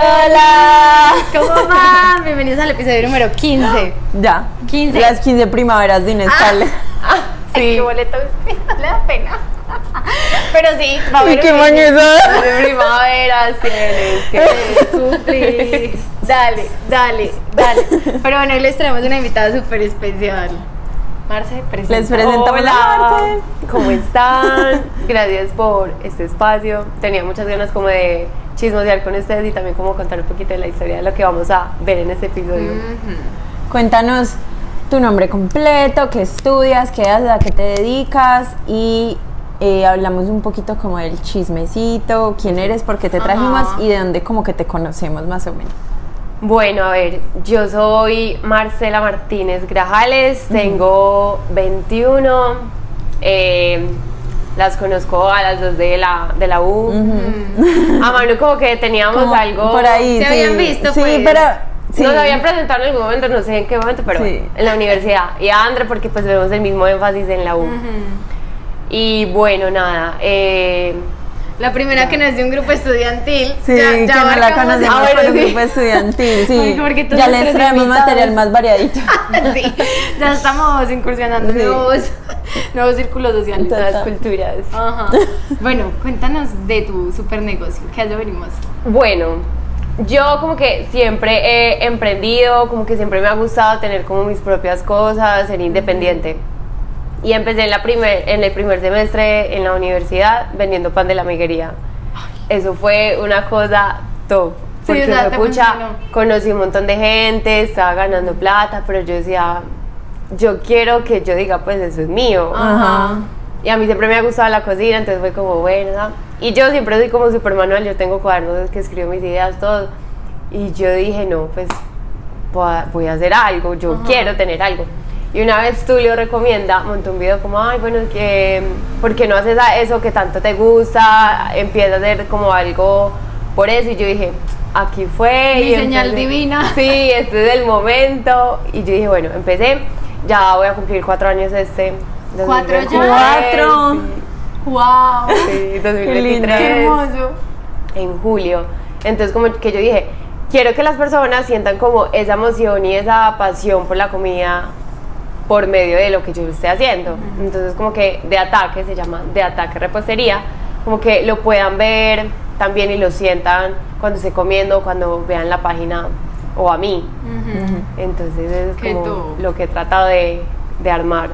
¡Hola! ¿Cómo van? Bienvenidos al episodio número 15. Ya, 15. Las 15 primaveras de inestable. Ay, qué boleta usted, no le da pena. Pero sí, va a haber qué un mañosa. de primavera, tienes que cumplir. Dale, dale, dale. Pero bueno, hoy les traemos una invitada súper especial. Marce, presenta. Les presentamos Hola, a Marce. ¿cómo están? Gracias por este espacio. Tenía muchas ganas como de chismosear con ustedes y también como contar un poquito de la historia de lo que vamos a ver en este episodio. Cuéntanos tu nombre completo, qué estudias, qué haces, a qué te dedicas y eh, hablamos un poquito como del chismecito, quién eres, por qué te trajimos Ajá. y de dónde como que te conocemos más o menos. Bueno, a ver, yo soy Marcela Martínez Grajales, tengo 21, eh, las conozco a las dos de la, de la U. A Manu como que teníamos Como algo... por ahí. ¿Se sí. habían visto, Sí, pues? pero sí. Nos habían presentado en algún momento, no sé en qué momento, pero Sí. en la universidad. Y a Andre porque pues vemos el mismo énfasis en la U. Y bueno, nada. eh, La primera que no es de un grupo estudiantil. Sí, que no la conocemos Ah, bueno, por un sí. grupo estudiantil, sí. Porque todos ya les traemos invitados- material más variadito. sí, ya estamos incursionando en Sí. nuevos, nuevos círculos sociales. las Total. culturas. Ajá. Bueno, cuéntanos de tu super negocio. ¿Qué hace venimos? Bueno, yo como que siempre he emprendido, como que siempre me ha gustado tener como mis propias cosas, ser independiente. Y empecé en, la primer, en el primer semestre en la universidad vendiendo pan de la amiguería. Eso fue una cosa top. Sí, Porque o sea, me pucha, conocí un montón de gente, estaba ganando plata, pero yo decía, yo quiero que yo diga, pues eso es mío. Ajá. Y a mí siempre me ha gustado la cocina, entonces fue como, bueno, ¿no? Y yo siempre soy como super manual, yo tengo cuadernos que escribo mis ideas, todo. Y yo dije, no, pues voy a, hacer algo, yo quiero tener algo. Y una vez Tulio recomienda, montó un video como, ay, bueno, que, ¿por qué no haces eso que tanto te gusta? Empieza a hacer como algo por eso. Y yo dije, aquí fue. Mi y señal divina. Sí, este es el momento. Y yo dije, bueno, empecé, ya voy a cumplir cuatro años este. ¿Cuatro ya? 2023, Cuatro. sí. ¡Wow! Sí, 2023. ¡Qué hermoso! En julio. Entonces, como que yo dije, quiero que las personas sientan como esa emoción y esa pasión por la comida por medio de lo que yo esté haciendo. Entonces, como que de ataque, se llama de ataque repostería, como que lo puedan ver también y lo sientan cuando esté comiendo, cuando vean la página o a mí. Entonces, es Qué como lo que he tratado de, de armar.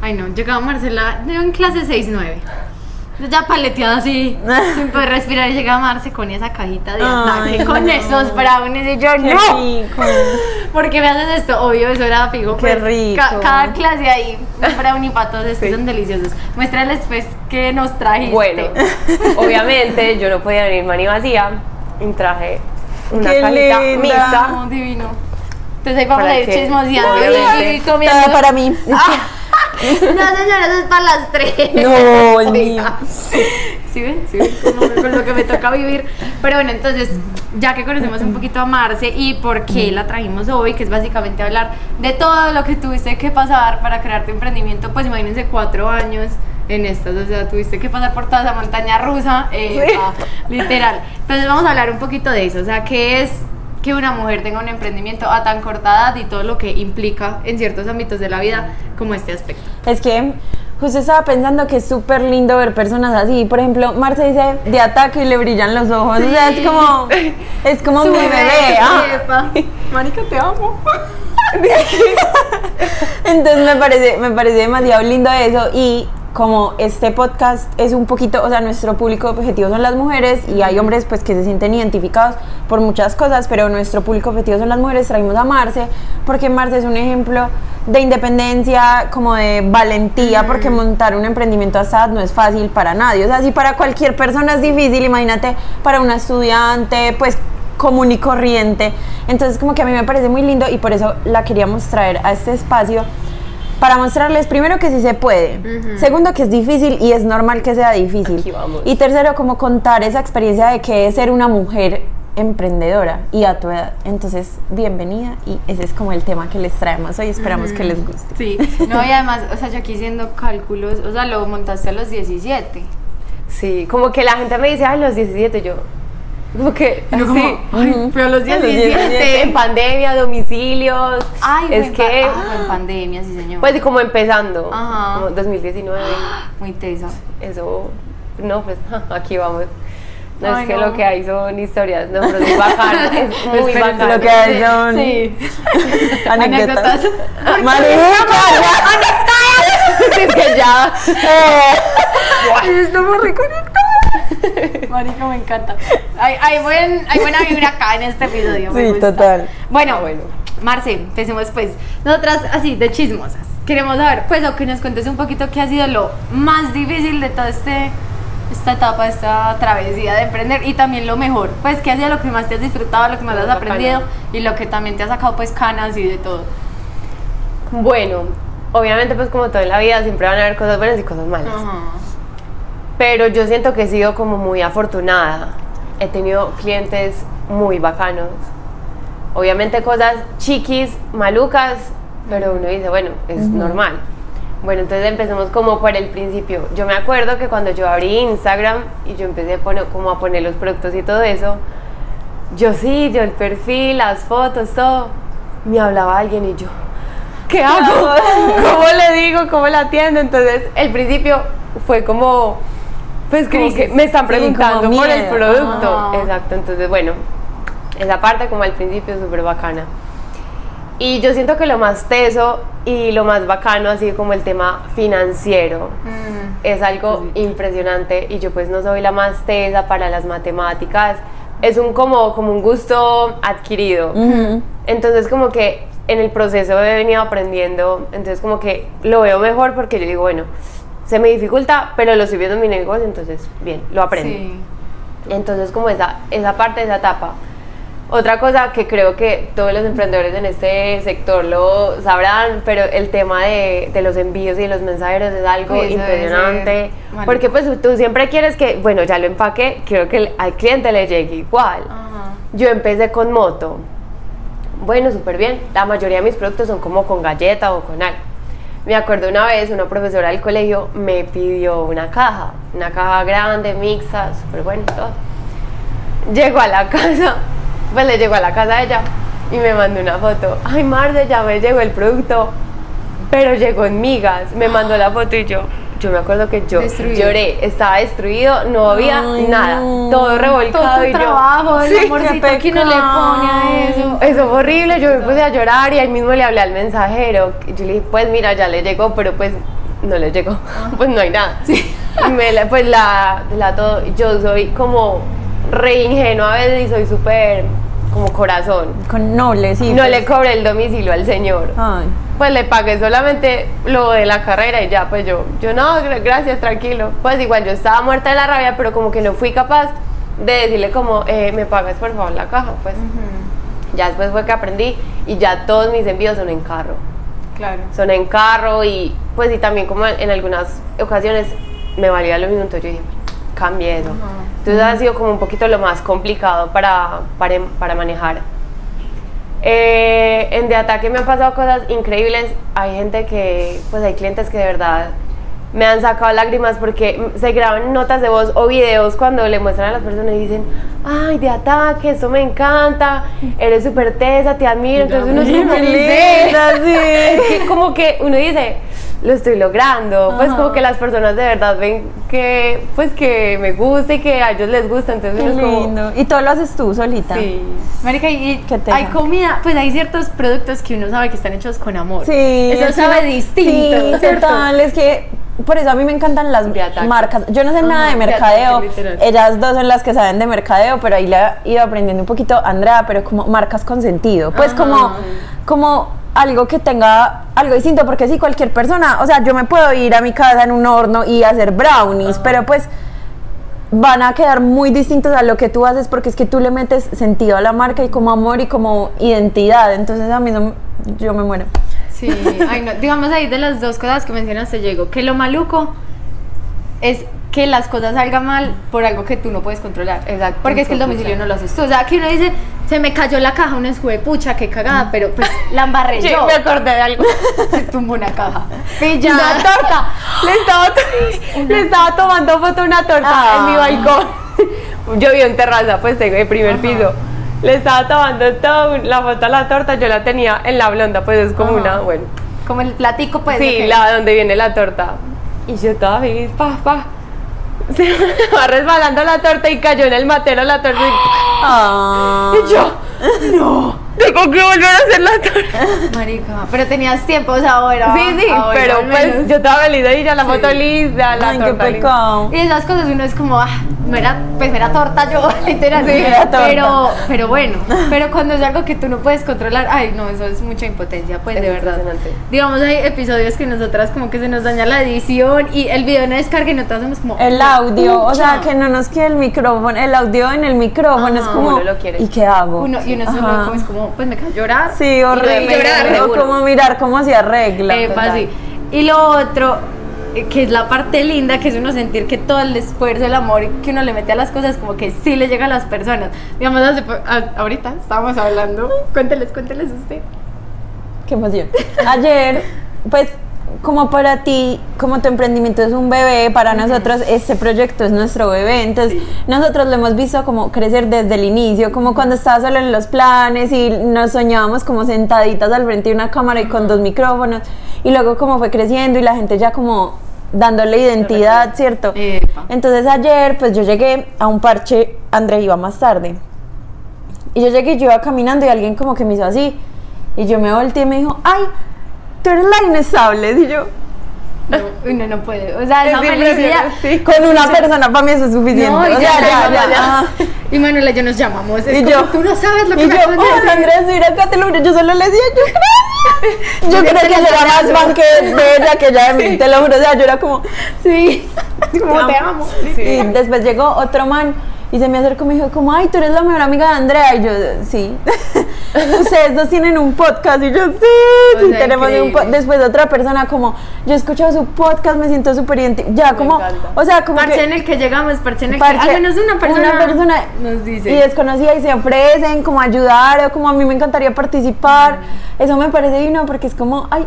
Ay, no, llegaba Marcela, en clase 6-9. Yo Ya paleteada así, sin poder respirar, y llegaba Marce con esa cajita de ataque, Ay, con no. esos brownies, y yo, Qué ¡no! rico. ¿Por qué me haces esto? Obvio, eso era fijo. Qué pues, rico. ca- cada clase ahí, un brownie para todos, estos Sí. son deliciosos. Muéstrales, pues, qué nos trajiste. Bueno, obviamente yo no podía venir mani vacía y traje una Qué cajita linda. mixta. No, divino. Entonces ahí vamos Para a ir que, chismoseando obviamente, y comiendo. Todo para mí. No, señores, es para las tres. No, el mío. ¿Sí ven? ¿Sí ven? Como- con lo que me toca vivir. Pero bueno, entonces, ya que conocemos un poquito a Marce y por qué la trajimos hoy, que es básicamente hablar de todo lo que tuviste que pasar para crear tu emprendimiento, pues imagínense cuatro años en estas, o sea, tuviste que pasar por toda esa montaña rusa, eh, ah, literal. Entonces vamos a hablar un poquito de eso, o sea, qué es que una mujer tenga un emprendimiento a tan corta edad y todo lo que implica en ciertos ámbitos de la vida como este aspecto. Es que justo estaba pensando que es súper lindo ver personas así. Por ejemplo, Marta dice de ataque y le brillan los ojos. O sea, es como, es como mi bebé. ah. Epa. Marica, te amo. Entonces me parece, me parece demasiado lindo eso y como este podcast es un poquito, o sea, nuestro público objetivo son las mujeres y hay hombres pues que se sienten identificados por muchas cosas, pero nuestro público objetivo son las mujeres, traímos a Marce, porque Marce es un ejemplo de independencia, como de valentía, porque montar un emprendimiento a edad no es fácil para nadie, o sea, si para cualquier persona es difícil, imagínate para una estudiante, pues común y corriente. Entonces como que a mí me parece muy lindo y por eso la queríamos traer a este espacio para mostrarles primero que sí se puede, segundo que es difícil y es normal que sea difícil. Aquí vamos. Y tercero como contar esa experiencia de que es ser una mujer emprendedora y a tu edad. Entonces, bienvenida y ese es como el tema que les traemos hoy, esperamos que les guste. Sí, no, y además, o sea, yo aquí haciendo cálculos, o sea, lo montaste a los 17. Sí, como que la gente me dice, ay, los 17, yo. Como que, Y yo como, sí. ay, pero a los 17. En pandemia, domicilios. Ay, es que, ah, fue en pandemia, sí, señor. pues, como empezando, Ajá. como 2019, Muy tesa. eso, no, pues, aquí vamos. No Ay, es que no. lo que hay son historias, no, pero es bacano, es muy bacano. lo que hay son Sí. anécdotas. Anécdotas. Marica, es que ya. Estamos reconectados. Marica, me encanta. Hay, hay, buen, hay buena vibra acá en este episodio. Sí, gusta. total. Bueno, Ah, bueno. Marce, empecemos pues. Nosotras, así, de chismosas. Queremos saber, pues, o que nos cuentes un poquito qué ha sido lo más difícil de toda este, esta etapa, esta travesía de emprender y también lo mejor. Pues, qué ha sido lo que más te has disfrutado, lo que más Lo has aprendido y lo que también te ha sacado, pues, canas y de todo. bueno, obviamente, pues, como toda la vida, siempre van a haber cosas buenas y cosas malas. Pero yo siento que he sido como muy afortunada. He tenido clientes muy bacanos. Obviamente cosas chiquis, malucas, pero uno dice, bueno, es normal. Bueno, entonces empecemos como por el principio. Yo me acuerdo que cuando yo abrí Instagram y yo empecé a poner, como a poner los productos y todo eso, yo sí, yo el perfil, las fotos, todo, me hablaba alguien y yo, ¿qué hago? ¿Cómo le digo? ¿Cómo la atiendo? Entonces, el principio fue como, pues como que me están Sí, preguntando como por el producto. Ah. Exacto, entonces, bueno, esa parte como al principio es súper bacana. Y yo siento que lo más teso y lo más bacano, así como el tema financiero, es algo impresionante y yo pues no soy la más tesa para las matemáticas, es un como, como un gusto adquirido. Entonces como que en el proceso he venido aprendiendo, entonces como que lo veo mejor porque yo digo, bueno, se me dificulta, pero lo estoy viendo en mi negocio, entonces bien, lo aprendo. Sí. Entonces, como esa, esa parte, esa etapa. Otra cosa que creo que todos los emprendedores en este sector lo sabrán, pero el tema de, de los envíos y los mensajeros es algo Uy, impresionante. Porque pues tú siempre quieres que, bueno, ya lo empaqué, quiero que el- al cliente le llegue igual. Ajá. Yo empecé con moto. Bueno, súper bien. La mayoría de mis productos son como con galleta o con algo. Me acuerdo una vez, una profesora del colegio me pidió una caja, una caja grande, mixta, súper bueno, todo. Llegó a la casa, pues le llegó a la casa a ella y me mandó una foto. Ay, Marce, ya me llegó el producto, pero llegó en migas. Me mandó la foto y yo, yo me acuerdo que yo Destruido. lloré, estaba destruido, no había Ay, nada, no. todo revolcado Todo tu y yo, trabajo, el Sí, amorcito que uno le pone a eso. eso fue horrible, yo me puse a llorar y ahí mismo le hablé al mensajero. Yo le dije, pues mira, ya le llegó, pero pues no le llegó, pues no hay nada. Y me la- pues la, la todo, yo soy como re ingenua a veces y soy súper como corazón. Con noble, sí. No pues. le cobré el domicilio al señor. Ay. Pues le pagué solamente lo de la carrera y ya, pues yo, yo no, gra- gracias, tranquilo. Pues igual yo estaba muerta de la rabia, pero como que no fui capaz de decirle como, eh, me pagas por favor la caja, pues. Ya después fue que aprendí y ya todos mis envíos son en carro. Claro. Son en carro y pues y también como en algunas ocasiones me valía lo mismo, entonces yo dije, cambie eso. Entonces ha sido como un poquito lo más complicado para, para, para manejar. Eh, en De Ataque me han pasado cosas increíbles. Hay gente que, pues hay clientes que de verdad me han sacado lágrimas porque se graban notas de voz o videos cuando le muestran a las personas y dicen, ay, De Ataque, esto me encanta, eres súper tesa, te admiro. Entonces uno sí. es que como que uno dice, lo estoy logrando, pues Ajá. como que las personas de verdad ven que, pues que me gusta y que a ellos les gusta, entonces Qué es como, lindo. Y todo lo haces tú solita. sí. Marica, y hay comida, pues hay ciertos productos que uno sabe que están hechos con amor. Sí. Eso es sabe que- distinto, Sí, ¿cierto? total. Es que por eso a mí me encantan las marcas. Yo no sé nada de de mercadeo. ataque. Ellas dos son las que saben de mercadeo, pero ahí la he ido aprendiendo un poquito Andrea, pero como marcas con sentido. Pues como, como algo que tenga algo distinto, porque si cualquier persona, o sea, yo me puedo ir a mi casa en un horno y hacer brownies, pero pues van a quedar muy distintos a lo que tú haces porque es que tú le metes sentido a la marca y como amor y como identidad. Entonces a mí no, yo me muero. Sí, ay no, digamos ahí de las dos cosas que mencionaste, llegó que lo maluco es que las cosas salgan mal por algo que tú no puedes controlar. Exacto. Porque es que el domicilio no lo haces tú. O sea, que uno dice, se me cayó la caja, una escue pucha, qué cagada, pero pues la embarré Sí, yo. me acordé de algo. Se tumbó una caja. Ya. Una torta. Le estaba, le estaba tomando foto a una torta Ah. en mi balcón. Yo vivo en terraza, pues tengo el primer Ajá. piso. Le estaba tomando todo, la foto a la torta, yo la tenía en la blonda, pues es como Ajá. una, bueno. Como el platico, pues. sí, ok. la donde viene la torta. Y yo estaba feliz, pa, pa. Se va resbalando la torta y cayó en el matero la torta. Y, Ah. y yo, no, tengo que volver a hacer la torta. Marica, pero tenías tiempo, o sea, ahora. Sí, sí, ahora pero pues yo estaba feliz y ya la Sí. foto lista, la Ay, qué torta lista. pecado. Y esas cosas uno es como, ah, pues mera torta yo, literal. Sí, mera torta. Pero, pero bueno, pero cuando es algo que tú no puedes controlar, ay, no, eso es mucha impotencia, pues Es de verdad. impresionante. Digamos, hay episodios que nosotras como que se nos daña la edición y el video no descarga y nosotras somos como... El audio, o sea, que no nos quede el micrófono, el audio en el micrófono, es como, Uno lo quiere. ¿y qué hago? Uno, y uno solo como es como, pues me cae llorar. Sí, horrible. Y llorar, o como mirar cómo se arregla. Epa, total. sí. Y lo otro, que es la parte linda, que es uno sentir que todo el esfuerzo, el amor que uno le mete a las cosas, como que sí le llega a las personas. Digamos, ahorita estábamos hablando, cuénteles, cuénteles usted. Qué emoción. Ayer, pues, como para ti, como tu emprendimiento es un bebé, para nosotros este proyecto es nuestro bebé, entonces Sí. nosotros lo hemos visto como crecer desde el inicio, como cuando estaba solo en los planes y nos soñábamos como sentaditas al frente de una cámara y con dos micrófonos, y luego como fue creciendo y la gente ya como dándole identidad, ¿cierto? Epa. Entonces ayer, pues yo llegué a un parche, André iba más tarde. Y yo llegué, yo iba caminando y alguien como que me hizo así. Y yo me volteé y me dijo, ay, tú eres la inestable. Y yo, No, uno no puede. O sea, Es esa impresionante, sí. con una persona para mí eso es suficiente. No, y o sea, ya, ya, ya. Y Manuela yo nos llamamos. Es Y como, yo, tú no sabes lo que y me yo, oh, decir". Andrés, mira acá te lo juro. Yo solo le decía, yo creo. Yo creo que era más fan que de ella, que ella de mí, te lo juro. O sea, yo era como, Sí, como te amo. Y después llegó otro man y se me acercó y me dijo como, ay, tú eres la mejor amiga de Andrea. Y yo, sí. Ustedes dos tienen un podcast. Y yo, sí, O sí, sea, tenemos un podcast. Después otra persona como, yo he escuchado su podcast, me siento súper Ya, como, encanta. o sea, como Parche que... en el que llegamos, parche en el parche- que al menos una persona, una persona nos dice. y desconocida y se ofrecen como ayudar o como a mí me encantaría participar. Eso me parece divino porque es como, ay,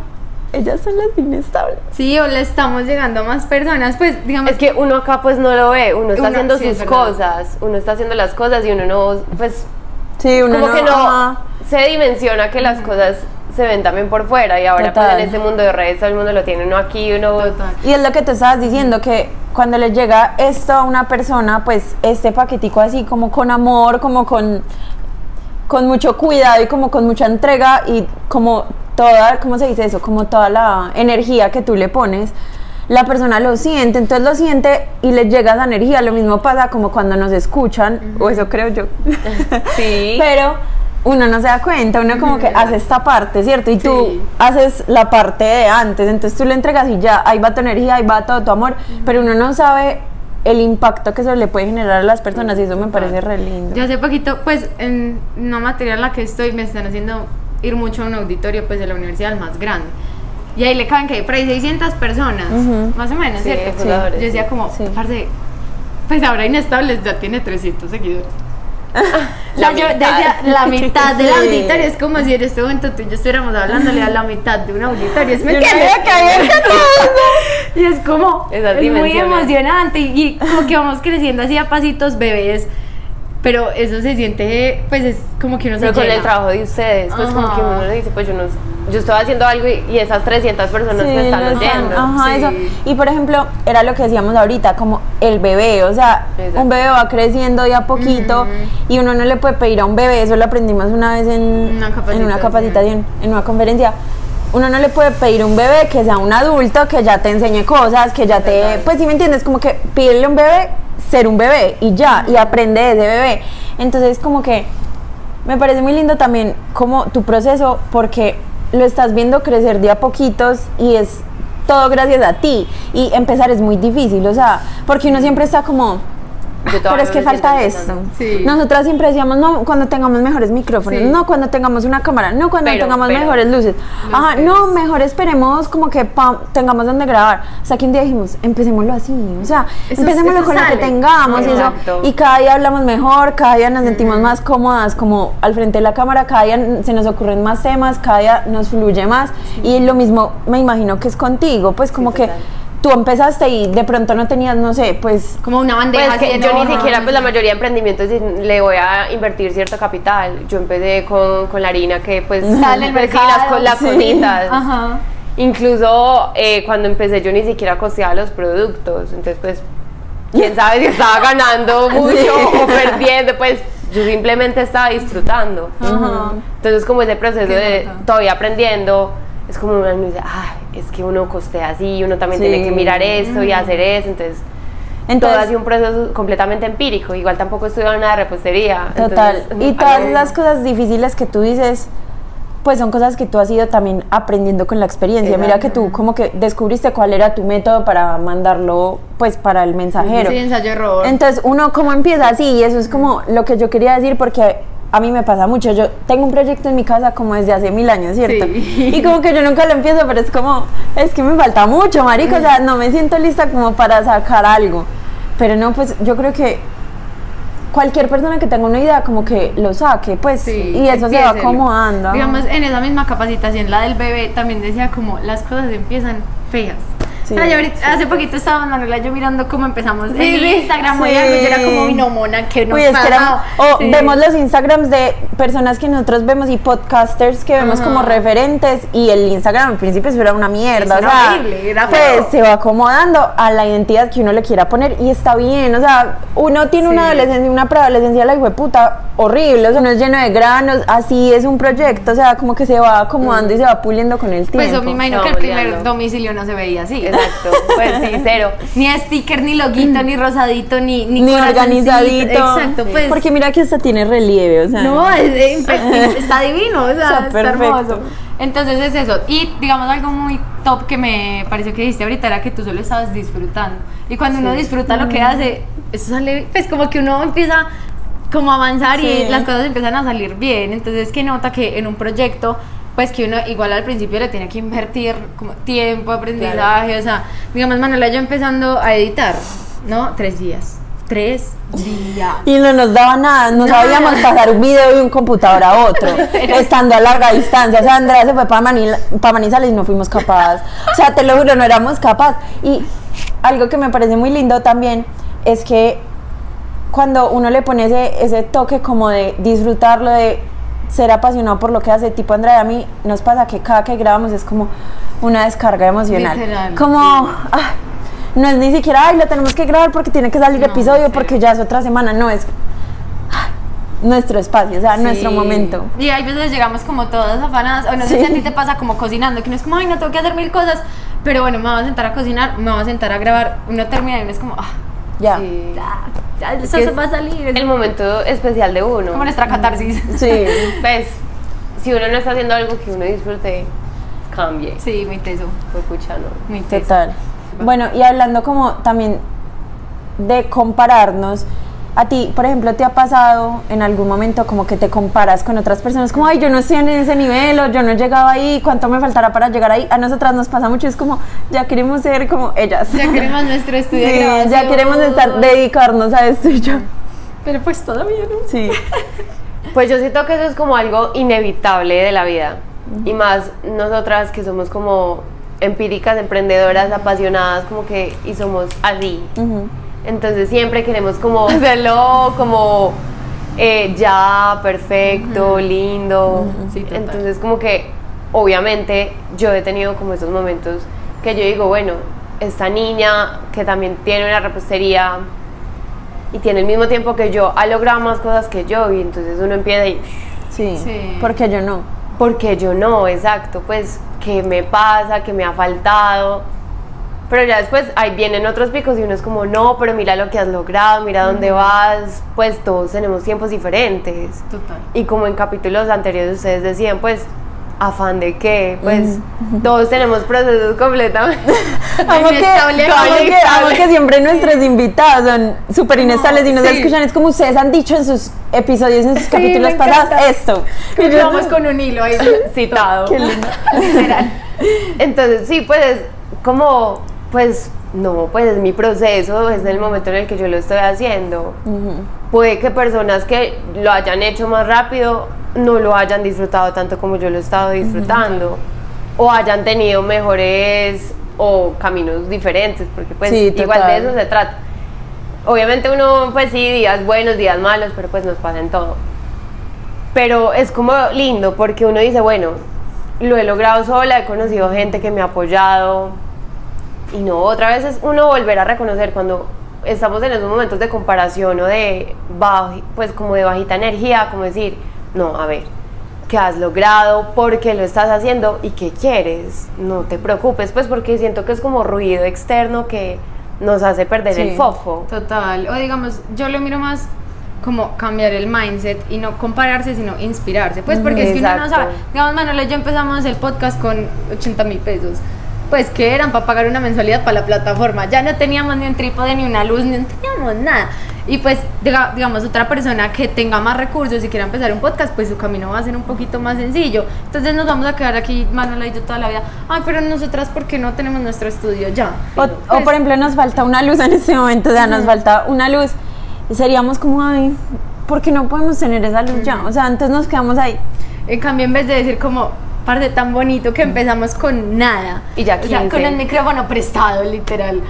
ellas son las inestables. Sí, o le estamos llegando a más personas, pues digamos Es que uno acá pues no lo ve, uno está Uno- haciendo sí, sus cosas, uno está haciendo las cosas y uno no, pues Sí, uno como que no ajá. se dimensiona que las cosas se ven también por fuera y ahora pues en este mundo de redes todo el mundo lo tiene uno aquí, uno Total. Y es lo que te estabas diciendo, que cuando le llega esto a una persona, pues este paquetico así como con amor, como con, con mucho cuidado y como con mucha entrega y como toda, ¿cómo se dice eso? Como toda la energía que tú le pones, la persona lo siente, entonces lo siente y le llega esa energía. Lo mismo pasa como cuando nos escuchan, o eso creo yo. Sí. Pero uno no se da cuenta, uno como que hace esta parte, ¿cierto? Y tú haces la parte de antes, entonces tú le entregas y ya, ahí va tu energía, ahí va todo tu amor, pero uno no sabe el impacto que eso le puede generar a las personas y eso me parece re lindo. Yo hace poquito, pues en una materia en la que estoy me están haciendo ir mucho a un auditorio pues de la universidad más grande. Y ahí le caben que hay por ahí 600 personas, Ujú. más o menos, Sí, ¿cierto? fundadores, Yo decía sí. como, Sí. parce, pues ahora Inestables ya tiene 300 seguidores. La yo mitad. decía, la mitad del Sí. auditorio es como si en este momento tú y yo estuviéramos hablándole a la mitad de un auditorio, ¿sí ¿me había caído en Y es como, es muy emocionante y, y como que vamos creciendo así a pasitos bebés, pero eso se siente, pues es como que uno se pero con llena. el trabajo de ustedes, pues como que uno le dice, pues yo no, yo estoy haciendo algo y, y esas 300 personas Sí, me están oyendo. Ajá, sí. eso. Y por ejemplo, era lo que decíamos ahorita, como el bebé, o sea, Exacto. un bebé va creciendo de a poquito y uno no le puede pedir a un bebé, eso lo aprendimos una vez en Una en capacitación. una capacitación, en una conferencia. Uno no le puede pedir a un bebé que sea un adulto, que ya te enseñe cosas, que ya te... Pues sí me entiendes, como que pídele a un bebé ser un bebé y ya, y aprende de ese bebé. Entonces como que me parece muy lindo también como tu proceso porque lo estás viendo crecer de a poquitos y es todo gracias a ti y empezar es muy difícil, o sea, porque uno siempre está como Pero es que falta esto. empezando. Sí. Nosotras siempre decíamos, no, cuando tengamos mejores micrófonos, Sí. no, cuando tengamos una cámara, no, cuando Pero, tengamos pero. mejores luces. Ajá, no, mejor esperemos como que pa- tengamos donde grabar. O sea, que un día dijimos, empecémoslo así, o sea, Eso- empecémoslo eso con lo que sale. tengamos y eso. Exacto. Y cada día hablamos mejor, cada día nos sentimos más cómodas como al frente de la cámara, cada día se nos ocurren más temas, cada día nos fluye más. Y lo mismo me imagino que es contigo, pues como que total. Tú empezaste y de pronto no tenías, no sé, pues Como una bandeja Pues que yo ni siquiera, pues la mayoría de emprendimientos di- le voy a invertir cierto capital. Yo empecé con, con la harina que pues Sale el pues, sí, mercado, las, co- las sí. cositas. Ajá. Incluso eh, cuando empecé yo ni siquiera costeaba los productos, entonces pues quién sabe si estaba ganando mucho o perdiendo, pues yo simplemente estaba disfrutando. Ajá. Entonces como ese proceso Qué de nota. todavía aprendiendo, es como uno dice, ay, es que uno costea así, uno también Sí. tiene que mirar esto y hacer eso, entonces todo entonces ha sido un proceso completamente empírico. Igual tampoco he estudiado nada de repostería. Total. entonces, y todas las cosas difíciles que tú dices, pues son cosas que tú has ido también aprendiendo con la experiencia. Mira que tú como que descubriste cuál era tu método para mandarlo, pues para el mensajero. Sí, ensayo error. Entonces uno como empieza así y eso es como lo que yo quería decir porque a mí me pasa mucho. Yo tengo un proyecto en mi casa como desde hace mil años, ¿cierto? Sí. Y como que yo nunca lo empiezo, pero es como, es que me falta mucho, marico. O sea, no me siento lista como para sacar algo. Pero no, pues yo creo que cualquier persona que tenga una idea como que lo saque, pues, Sí, y eso se va acomodando. Digamos, en esa misma capacitación, la del bebé, también decía como las cosas empiezan feas. Sí, yo ahorita- sí, hace poquito estaba Manuela y yo mirando cómo empezamos Sí, en sí, Instagram algo, y yo era como, uy, no, mona, que nos Uy, es que era- pasa?". o Sí. vemos los Instagrams de personas que nosotros vemos y podcasters que vemos Ajá. como referentes y el Instagram al principio eso era una mierda, Eso o era sea, horrible, era pues feo. se va acomodando a la identidad que uno le quiera poner y está bien, o sea, uno tiene una adolescencia, una preadolescencia la puta horrible, o sea, uno es lleno de granos, así es un proyecto, o sea, como que se va acomodando y se va puliendo con el tiempo. Pues yo me imagino Se que el primer domicilio no se veía así. Exacto, pues sí, cero. Ni sticker, ni loguito, ni rosadito, ni, ni, ni organizadito. Exacto, pues. Porque mira que hasta tiene relieve, o sea. No, es- es- es- está divino, o sea, Está hermoso. Entonces es eso. Y digamos algo muy top que me pareció que dijiste ahorita era que tú solo estabas disfrutando. Y cuando uno disfruta lo que hace, eso sale, pues como que uno empieza como a avanzar Sí. y las cosas empiezan a salir bien. Entonces que nota que en un proyecto pues que uno igual al principio le tiene que invertir como tiempo, aprendizaje, o sea, digamos Manuela yo empezando a editar, ¿no? Tres días. Tres días. Y no nos daba nada, no sabíamos pasar un video de un computador a otro, estando a larga distancia. O sea, Andrea se fue para Manizales y no fuimos capaces. O sea, te lo juro, no éramos capaces. Y algo que me parece muy lindo también es que cuando uno le pone ese, ese toque como de disfrutarlo, de ser apasionado por lo que hace, tipo Andrea, a mí nos pasa que cada que grabamos es como una descarga emocional. Literal, como, ah, no es ni siquiera, ay, lo tenemos que grabar porque tiene que salir No, episodio, sí. porque ya es otra semana, no es ah, nuestro espacio, o sea, nuestro Sí. momento. Y hay veces llegamos como todas afanadas, o no sé Sí. si a ti te pasa como cocinando, que no es como, ay, no tengo que hacer mil cosas, pero bueno, me voy a sentar a cocinar, me voy a sentar a grabar, uno termina y uno es como, ah, Ya. Sí. Eso se va a salir. Es El momento especial de uno. como nuestra catarsis. Sí. Pues, si uno no está haciendo algo que uno disfrute, cambie. Sí, muy teso, Pues, pucha, no. muy teso. Total. Bueno, y hablando como también de compararnos, a ti, por ejemplo, ¿te ha pasado en algún momento como que te comparas con otras personas? Como, ay, yo no estoy en ese nivel o yo no he llegado ahí, ¿cuánto me faltará para llegar ahí? A nosotras nos pasa mucho, es como, ya queremos ser como ellas. Ya queremos nuestro estudio Sí, ya queremos estar, dedicarnos a esto y yo. Pero pues todavía no. Sí. Pues yo siento que eso es como algo inevitable de la vida. Y más nosotras que somos como empíricas, emprendedoras, apasionadas, como que, y somos así. Entonces siempre queremos como hacerlo como eh, ya, perfecto, lindo. Sí. Entonces como que obviamente yo he tenido como esos momentos que yo digo, bueno, esta niña que también tiene una repostería y tiene el mismo tiempo que yo, ha logrado más cosas que yo y entonces uno empieza y... Sí. Sí. Porque yo no. Porque yo no, exacto, pues, ¿qué me pasa? ¿Qué me ha faltado? Pero ya después ahí vienen otros picos y uno es como, no, pero mira lo que has logrado, mira dónde vas, pues todos tenemos tiempos diferentes. Total. Y como en capítulos anteriores ustedes decían, pues afán de qué, pues todos tenemos procesos completamente. Amo que, que- siempre nuestros invitados son súper inestables y nos sí. escuchan. Es como ustedes han dicho en sus episodios, en sus Sí, capítulos pasados, esto. Vamos con un hilo ahí. citado. Qué lindo. Literal. Entonces, sí, pues es como, pues no, pues es mi proceso, es el momento en el que yo lo estoy haciendo. Puede que personas que lo hayan hecho más rápido no lo hayan disfrutado tanto como yo lo he estado disfrutando, o hayan tenido mejores o caminos diferentes, porque pues Sí, igual de eso se trata. Obviamente uno, pues sí, días buenos, días malos, pero pues nos pasa en todo. Pero es como lindo porque uno dice, bueno, lo he logrado sola, he conocido gente que me ha apoyado. Y no, otra vez es uno volver a reconocer cuando estamos en esos momentos de comparación o de bajo, pues como de bajita energía, como decir, no, a ver, ¿qué has logrado? ¿Por qué lo estás haciendo? ¿Y qué quieres? No te preocupes, pues porque siento que es como ruido externo que nos hace perder Sí. el foco. Total. O digamos, yo lo miro más como cambiar el mindset y no compararse, sino inspirarse. Pues porque es que uno no Exacto. sabe. Digamos, Manuel y yo empezamos el podcast con 80 mil pesos. Pues que eran para pagar una mensualidad para la plataforma. Ya no teníamos ni un trípode, ni una luz, ni no teníamos nada. Y pues, diga- digamos, otra persona que tenga más recursos y quiera empezar un podcast, pues su camino va a ser un poquito más sencillo. Entonces nos vamos a quedar aquí, Manuel y yo toda la vida. Ay, pero nosotras, ¿por qué no tenemos nuestro estudio ya? O, o, Pues, por ejemplo, nos falta una luz en este momento, o sea, nos falta una luz. Y seríamos como, ay, ¿por qué no podemos tener esa luz ya? O sea, entonces nos quedamos ahí. En cambio, en vez de decir como, parte tan bonito que empezamos con nada. Y ya O sea, 15. con el micrófono prestado, literal.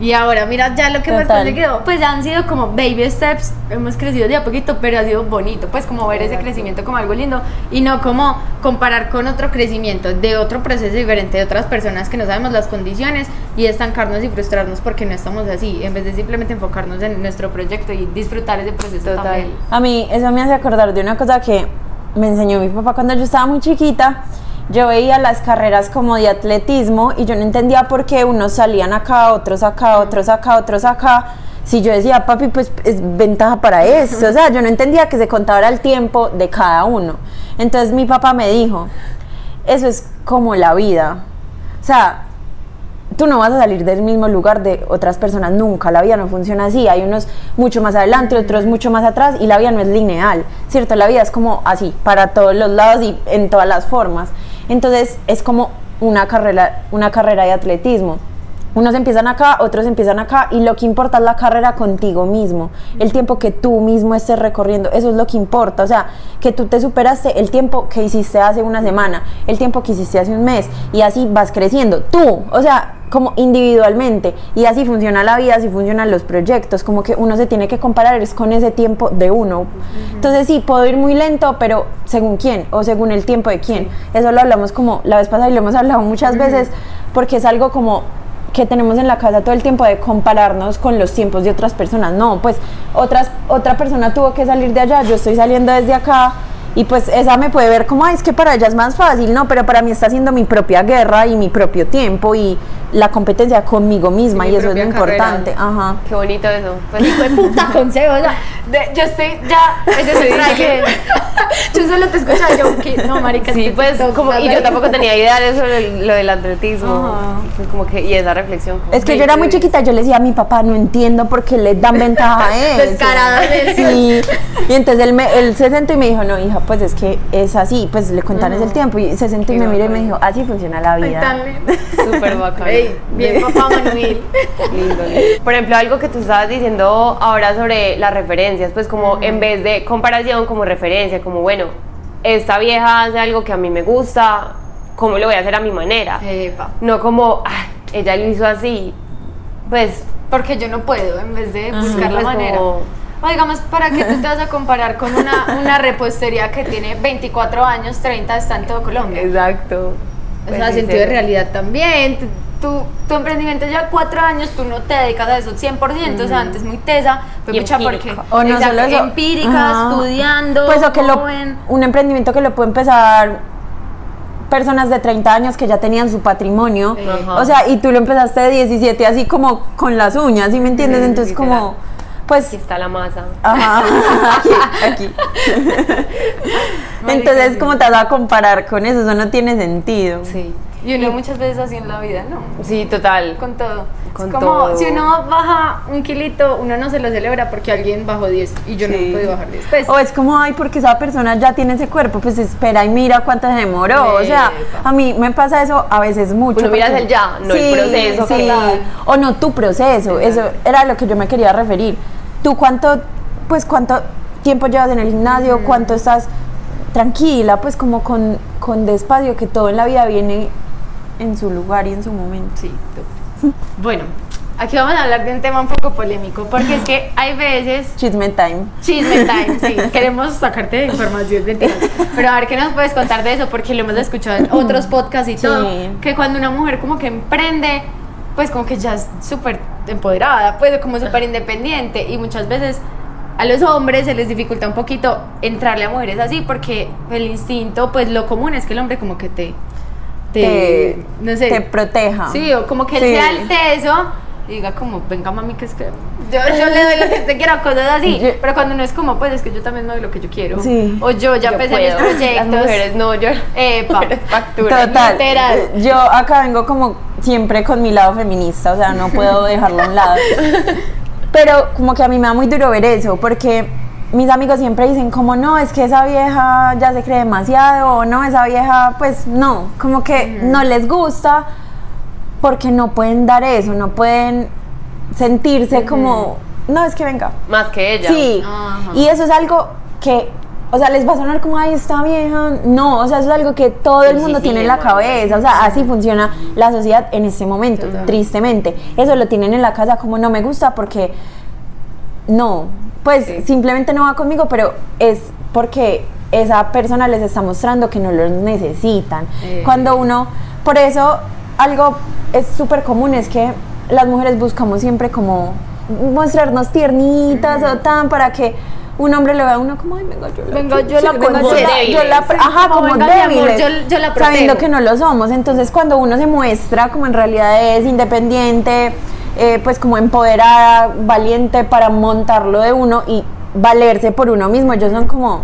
Y ahora, mira, ya lo que Total. conseguido, pues ya han sido como baby steps, hemos crecido de a poquito, pero ha sido bonito, pues como ver ese crecimiento como algo lindo y no como comparar con otro crecimiento de otro proceso diferente de otras personas que no sabemos las condiciones y estancarnos y frustrarnos porque no estamos así, en vez de simplemente enfocarnos en nuestro proyecto y disfrutar ese proceso Total. también. A mí eso me hace acordar de una cosa que me enseñó mi papá cuando yo estaba muy chiquita. Yo veía las carreras como de atletismo y yo no entendía por qué unos salían acá, otros acá, otros acá, otros acá. Si yo decía, papi, pues es ventaja para eso. O sea, yo no entendía que se contaba el tiempo de cada uno. Entonces mi papá me dijo, eso es como la vida. O sea, tú no vas a salir del mismo lugar de otras personas nunca, la vida no funciona así, hay unos mucho más adelante, otros mucho más atrás y la vida no es lineal, ¿cierto? La vida es como así, para todos los lados y en todas las formas. Entonces es como una carrera, una carrera de atletismo. Unos empiezan acá, otros empiezan acá y lo que importa es la carrera contigo mismo, el tiempo que tú mismo estés recorriendo, eso es lo que importa, o sea, que tú te superaste el tiempo que hiciste hace una semana, el tiempo que hiciste hace un mes y así vas creciendo, tú, o sea, como individualmente y así funciona la vida, así funcionan los proyectos, como que uno se tiene que comparar es con ese tiempo de uno. Entonces sí, puedo ir muy lento, pero según quién o según el tiempo de quién. Eso lo hablamos como la vez pasada y lo hemos hablado muchas veces porque es algo como que tenemos en la casa todo el tiempo de compararnos con los tiempos de otras personas. No, pues otras, otra persona tuvo que salir de allá, yo estoy saliendo desde acá y pues esa me puede ver como, "Ay, es que para ella es más fácil, no, pero para mí está haciendo mi propia guerra y mi propio tiempo y la competencia conmigo misma Mi y eso es lo carrera. importante. Ajá. Qué bonito eso. Pues, Hijo de puta consejo, o sea, de- yo estoy ya, ese es el trailer. yo solo te escuchaba yo, que no, marica, sí, es que pues TikTok, como, y yo tampoco tenía idea de eso, lo del atletismo. Ajá. Como que, y esa reflexión. como, Es que yo era muy "Ve, chiquita, yo le decía a mi papá, no entiendo por qué le dan ventaja a eso. Descarado de eso. Sí. Y entonces él, me, él se sentó y me dijo, no, hija, pues es que es así, pues le contan es el tiempo. Y se sentó y me miró y me dijo, así funciona la Ay, vida. Súper bacán. Ey, bien, papá Manuel. Lindo, lindo. Por ejemplo, algo que tú estabas diciendo ahora sobre las referencias, pues como en vez de comparación, como referencia, como bueno, esta vieja hace algo que a mí me gusta, ¿cómo lo voy a hacer a mi manera? Epa. No como, "Ay, ella lo hizo así, pues Porque yo no puedo, en vez de buscar la manera. como- O digamos, ¿para qué tú te vas a comparar con una, una repostería que tiene 24 años, 30 está en todo Colombia? exacto. O Pues, sentido de realidad también. Tu- Tu, emprendimiento ya cuatro años, tú no te dedicas a eso 100%, o sea, antes muy tesa, fue mucha porque. O no solo eso. empírica, Ajá. estudiando, Pues o que lo, un emprendimiento que lo puede empezar personas de 30 años que ya tenían su patrimonio. Ajá. O sea, y tú lo empezaste de 17 así como con las uñas, ¿sí me entiendes? Entonces como, pues... Aquí está la masa. Ajá, aquí, aquí. Entonces, sí. ¿cómo te vas a comparar con eso? Eso no tiene sentido. Sí. Y uno muchas veces así en la vida, ¿no? Sí, total. Con todo. Con es como todo. si uno baja un kilito, uno no se lo celebra porque alguien bajó 10 y yo no Sí. he podido bajar 10. Pues, O es como, ay, porque esa persona ya tiene ese cuerpo, pues espera y mira cuánto se demoró. O sea, a mí me pasa eso a veces mucho. Uno miras el ya, no el proceso Sí, o no tu proceso. Eso era a lo que yo me quería referir. ¿Tú cuánto, pues, cuánto tiempo llevas en el gimnasio? ¿Cuánto estás tranquila? Pues, como con, con despacio, que todo en la vida viene en su lugar y en su momento. Sí, tú. Bueno, aquí vamos a hablar de un tema un poco polémico, porque es que hay veces Chisme time. Chisme time, sí. Queremos sacarte información, mentiras. Pero a ver, ¿qué nos puedes contar de eso? Porque lo hemos escuchado en otros podcasts y Sí. todo. Que cuando una mujer como que emprende, pues como que ya es súper empoderada, pues como súper independiente. Y muchas veces a los hombres se les dificulta un poquito entrarle a mujeres así, porque el instinto, pues lo común es que el hombre como que te... Te, Te- no sé, te proteja. Sí, o como que él Sí. sea el teso y diga como, venga mami, que es que yo, yo le doy lo que usted quiera, cosas así. Yo- pero cuando no es como, pues es que yo también me doy lo que yo quiero. Sí. O yo ya Yo empecé mis proyectos. Las mujeres no, yo. Epa. factura. Total. literal. Yo acá vengo como siempre con mi lado feminista, o sea, no puedo dejarlo a un lado. Pero como que a mí me da muy duro ver eso, porque mis amigos siempre dicen como no, es que esa vieja ya se cree demasiado, o no, esa vieja, pues no, como que no les gusta porque no pueden dar eso, no pueden sentirse como, no, es que venga, Más que ella. Sí, y eso es algo que, o sea, les va a sonar como, ay, está vieja. No, o sea, eso es algo que todo el Sí, mundo sí, tiene sí, en la cabeza. O sea, así funciona la sociedad en este momento, Total. tristemente. Eso lo tienen en la casa como no me gusta porque no, pues Sí. simplemente no va conmigo, pero es porque esa persona les está mostrando que no los necesitan. Eh. Cuando uno, por eso algo es súper común es que las mujeres buscamos siempre como mostrarnos tiernitas o tan para que un hombre le vea a uno como, ay, venga, yo la, Venga, yo la venga, consiento. yo la- Sí, ajá, como, como, venga, mi amor, débiles, yo- yo la sabiendo que no lo somos. Entonces, cuando uno se muestra como en realidad es independiente, eh, pues como empoderada, valiente para montarlo de uno y valerse por uno mismo, ellos son como,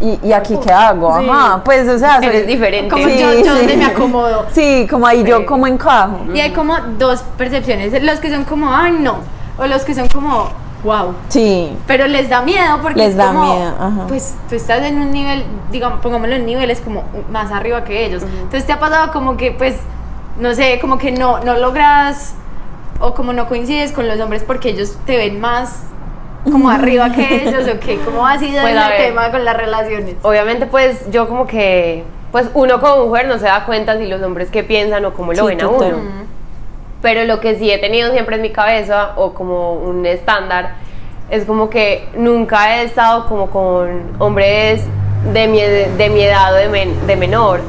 ¿y, y aquí qué hago? Sí. Ajá, pues, o sea, soy- Eres diferente. Como yo, yo donde me acomodo. Sí, como ahí yo Sí. como encajo. Y hay como dos percepciones. Los que son como, ay, no. O los que son como, wow. Sí. Pero les da miedo porque Les es da como, miedo, ajá. pues tú estás en un nivel, digamos, pongámoslo en niveles como más arriba que ellos. Entonces te ha pasado como que, pues, no sé, como que no, no logras o como no coincides con los hombres porque ellos te ven más como arriba que ellos o que cómo ha sido Pues, el tema con las relaciones. Obviamente, pues yo como que. Pues uno como mujer no se da cuenta si los hombres qué piensan o cómo lo Sí, ven a uno. Pero lo que sí he tenido siempre en mi cabeza o como un estándar es como que nunca he estado como con hombres de mi, de mi edad o de, men- de menor.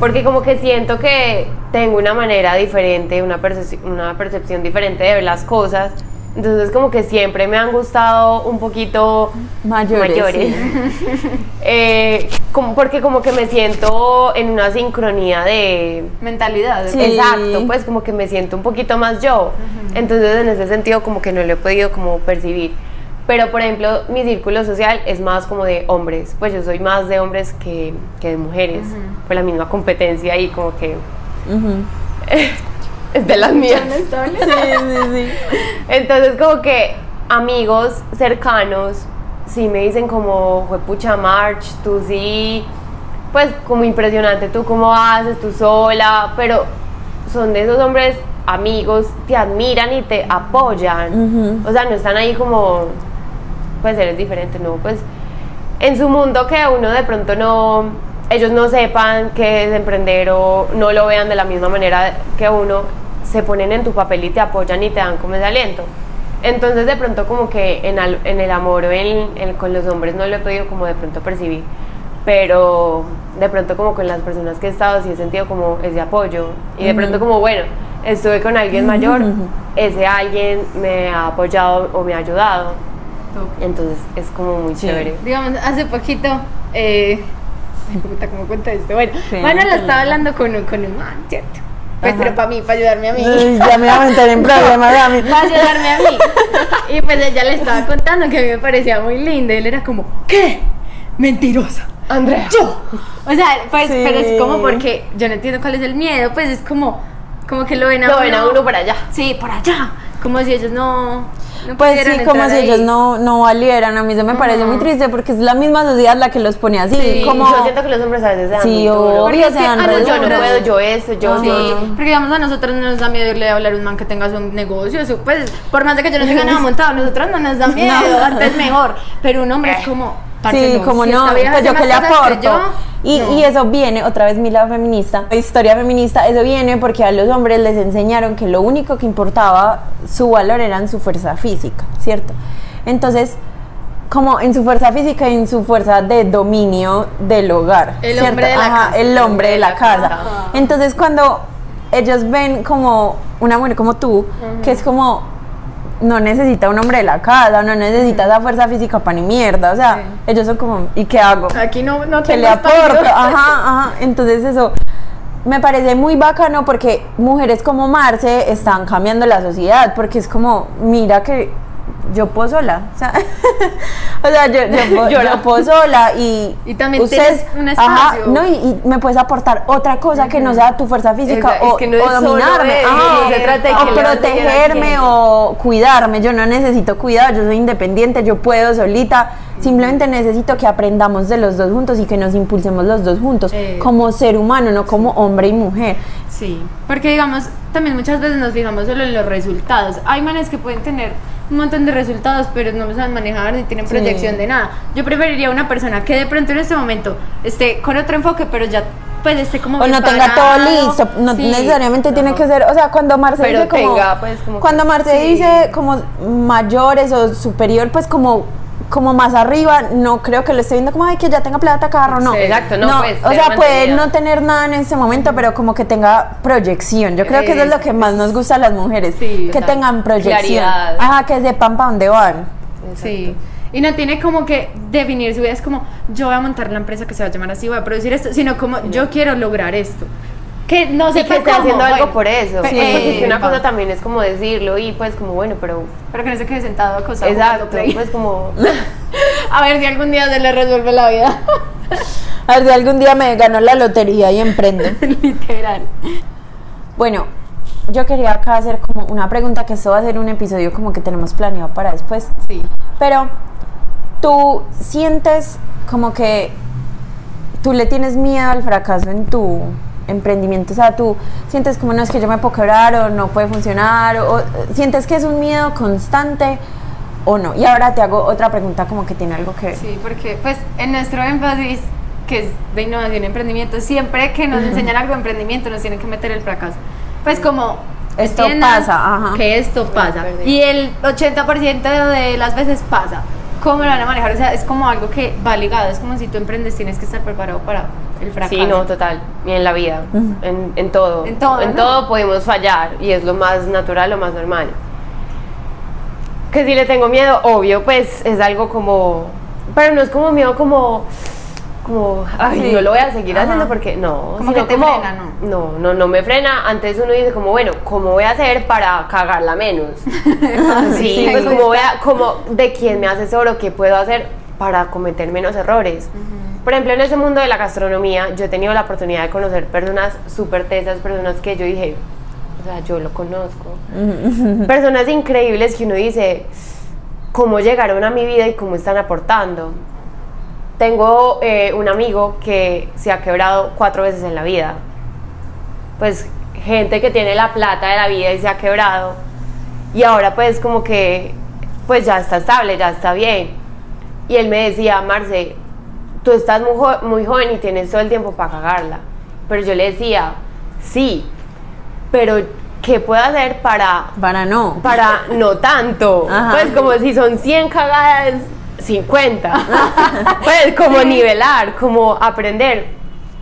Porque como que siento que tengo una manera diferente, una, percep- una percepción diferente de ver las cosas. Entonces como que siempre me han gustado un poquito Mayores, mayores. sí. Eh, como, porque como que me siento en una sincronía de... Mentalidad. Sí. Exacto, pues como que me siento un poquito más yo. Entonces en ese sentido como que no lo he podido como percibir. Pero por ejemplo mi círculo social es más como de hombres. Pues yo soy más de hombres que, que de mujeres. Por la misma competencia y como que. es de las mías. Sí, sí, sí. Entonces como que amigos cercanos sí me dicen como, pucha March, tú sí, pues como impresionante, tú cómo haces, tú sola, pero son de esos hombres amigos, te admiran y te apoyan. O sea, no están ahí como, pues eres diferente, no, pues en su mundo que uno de pronto no, ellos no sepan qué es emprender o no lo vean de la misma manera que uno, se ponen en tu papel y te apoyan y te dan como ese aliento. Entonces de pronto como que en, al- en el amor o en, en- con los hombres no lo he podido como de pronto percibir, pero de pronto como con las personas que he estado sí he sentido como ese apoyo y de pronto como bueno, estuve con alguien mayor, ese alguien me ha apoyado o me ha ayudado, entonces es como muy Sí. chévere. Digamos, hace poquito, eh, puta, ¿cómo cuenta esto? Bueno, Sí, Manuela sí. estaba hablando con un, con un man, ¿cierto? Pues, Ajá. pero para mí, para ayudarme a mí. Ay, Ya me va a meter en problemas, Dami. Para ayudarme a mí. Y pues ella le estaba contando que a mí me parecía muy linda. Y él era como, ¿qué? Mentirosa. Andrea. yo. O sea, pues, Sí. pero es como porque yo no entiendo cuál es el miedo, pues es como, como que lo ven a Lo uno. ven a uno para allá. Sí, por allá. Como si ellos no. no Pues sí, como si ahí. ellos no, no valieran. A mí eso me parece muy triste porque es la misma sociedad la que los pone así. Sí, como, Yo siento que los hombres a veces se dan Sí, se que re Yo no puedo, yo eso, yo Sí, sí. porque digamos a nosotros no nos da miedo irle a hablar a un man que tenga su negocio, su, pues por más de que yo no tenga nada montado, a nosotros no nos da miedo, No. antes mejor, pero un hombre es como, parce, Sí, no, como si no, vieja pues yo que le aporto. yo, y, no. y eso viene, otra vez mi lado feminista, historia feminista, eso viene porque a los hombres les enseñaron que lo único que importaba su valor era en su fuerza física, ¿cierto? Entonces, como en su fuerza física y en su fuerza de dominio del hogar. El ¿cierto? hombre de la Ajá, casa. El hombre de la casa. Ajá. Entonces, cuando ellos ven como una mujer como tú, que es como no necesita un hombre de la casa, no necesita esa fuerza física para ni mierda, o sea, Sí. ellos son como, ¿y qué hago? aquí no, no tengo le aporto, ajá, ajá, entonces eso me parece muy bacano porque mujeres como Marce están cambiando la sociedad, porque es como, mira que yo puedo sola, o sea, o sea, yo, yo, puedo, Llora. yo puedo sola y... Y también tienes un Ajá, espacio. no, y, y me puedes aportar otra cosa que no sea tu fuerza física es o, que no es o solo dominarme, eso, ajá, no se trata de o que protegerme o cuidarme, yo no necesito cuidar, yo soy independiente, yo puedo solita, simplemente necesito que aprendamos de los dos juntos y que nos impulsemos los dos juntos, Eh. como ser humano, no como hombre y mujer. Sí, porque digamos, también muchas veces nos fijamos solo en los resultados. Hay manes que pueden tener un montón de resultados, pero no lo saben manejar ni tienen Sí. proyección de nada. Yo preferiría una persona que de pronto en este momento esté con otro enfoque, pero ya pues esté como O no tenga todo listo, no Sí. necesariamente tiene Ajá. que ser, o sea, cuando Marce Pero dice como, tenga, pues, como cuando Marce Sí. dice como mayores o superior, pues como como más arriba, no creo que lo esté viendo como ay que ya tenga plata, carro, no. Sí, exacto, no, pues, o sea, puede no tener nada en ese momento, pero como que tenga proyección. Yo creo que eso es lo que más nos gusta a las mujeres, Sí, que tengan proyección. Claridad. Ajá, que sepan para dónde van. Sí. Y no tiene como que definir su vida, es como yo voy a montar la empresa que se va a llamar así, voy a producir esto, sino como yo quiero lograr esto. Que no Y sé que esté haciendo algo por eso. Sí. Porque que una cosa también es como decirlo y pues como bueno, pero Pero que no se quede sentado acostado. exacto, pues como A ver si algún día se le resuelve la vida. A ver si algún día me gano la lotería y emprendo. Literal. Bueno, yo quería acá hacer como una pregunta que esto va a ser un episodio como que tenemos planeado para después. Sí. Pero tú sientes como que tú le tienes miedo al fracaso en tu emprendimiento, o sea, tú sientes como no es que yo me puedo quebrar o no puede funcionar, o, o sientes que es un miedo constante o no. Y ahora te hago otra pregunta como que tiene algo que ver. Sí, porque pues en nuestro énfasis, que es de innovación y emprendimiento, siempre que nos enseñan algo de emprendimiento nos tienen que meter el fracaso. Pues como Esto pasa, ajá. Que esto pasa. Y el 80% de las veces pasa. ¿Cómo lo van a manejar? O sea, es como algo que va ligado. Es como si tú emprendes, tienes que estar preparado para el fracaso. Sí, no, total. Y en la vida, en, en todo. En todo, En ¿no? todo podemos fallar y es lo más natural, lo más normal. Que si le tengo miedo, obvio, pues es algo como... Pero no es como miedo como... Como, ay, Sí. no lo voy a seguir Ajá. haciendo porque no. Como que te frena, ¿no? No, no, no me frena. Antes uno dice como, bueno, ¿cómo voy a hacer para cagarla menos? sí, Sí, pues como voy a, como de quién me asesoro, qué puedo hacer para cometer menos errores. Por ejemplo, en ese mundo de la gastronomía, yo he tenido la oportunidad de conocer personas súper tesas, personas que yo dije, o sea, yo lo conozco. personas increíbles que uno dice, ¿cómo llegaron a mi vida y cómo están aportando? Tengo eh, un amigo que se ha quebrado cuatro veces en la vida. Pues gente que tiene la plata de la vida y se ha quebrado. Y ahora pues como que pues ya está estable, ya está bien. Y él me decía, Marce, tú estás muy, jo- muy joven y tienes todo el tiempo para cagarla. Pero yo le decía, sí, pero ¿qué puedo hacer para Para no. para no tanto. Ajá. Pues como si son 100 cagadas, 50. pues como nivelar, como aprender.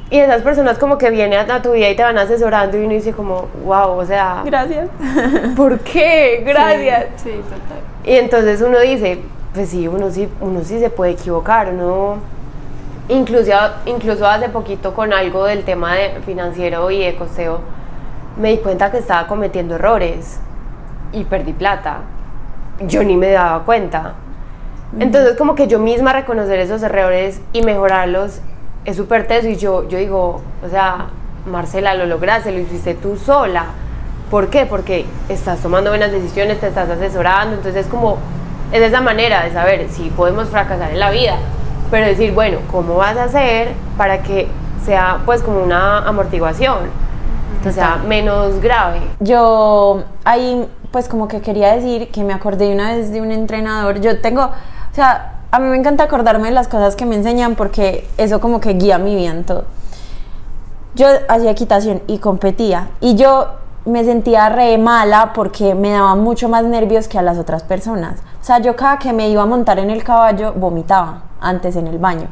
Y esas personas como que vienen a tu vida y te van asesorando y uno dice como, wow, o sea, Gracias. ¿por qué? Gracias. Sí, total. Y entonces uno dice, pues sí, uno sí, uno sí se puede equivocar, uno... Incluso, incluso hace poquito con algo del tema de financiero y de costeo, me di cuenta que estaba cometiendo errores y perdí plata. Yo ni me daba cuenta. Entonces como que yo misma reconocer esos errores y mejorarlos es súper teso y yo, yo digo, o sea, Marcela, lo lograste, lo hiciste tú sola. ¿Por qué? Porque estás tomando buenas decisiones, te estás asesorando, entonces es como, es esa manera de saber si podemos fracasar en la vida, pero decir, bueno, ¿cómo vas a hacer para que sea pues como una amortiguación, que sea menos grave? Yo ahí pues como que quería decir que me acordé una vez de un entrenador, yo tengo, o sea, a mí me encanta acordarme de las cosas que me enseñan porque eso como que guía mi vida en todo. Yo hacía equitación y competía y yo me sentía re mala porque me daban mucho más nervios que a las otras personas. O sea, yo cada que me iba a montar en el caballo vomitaba antes en el baño.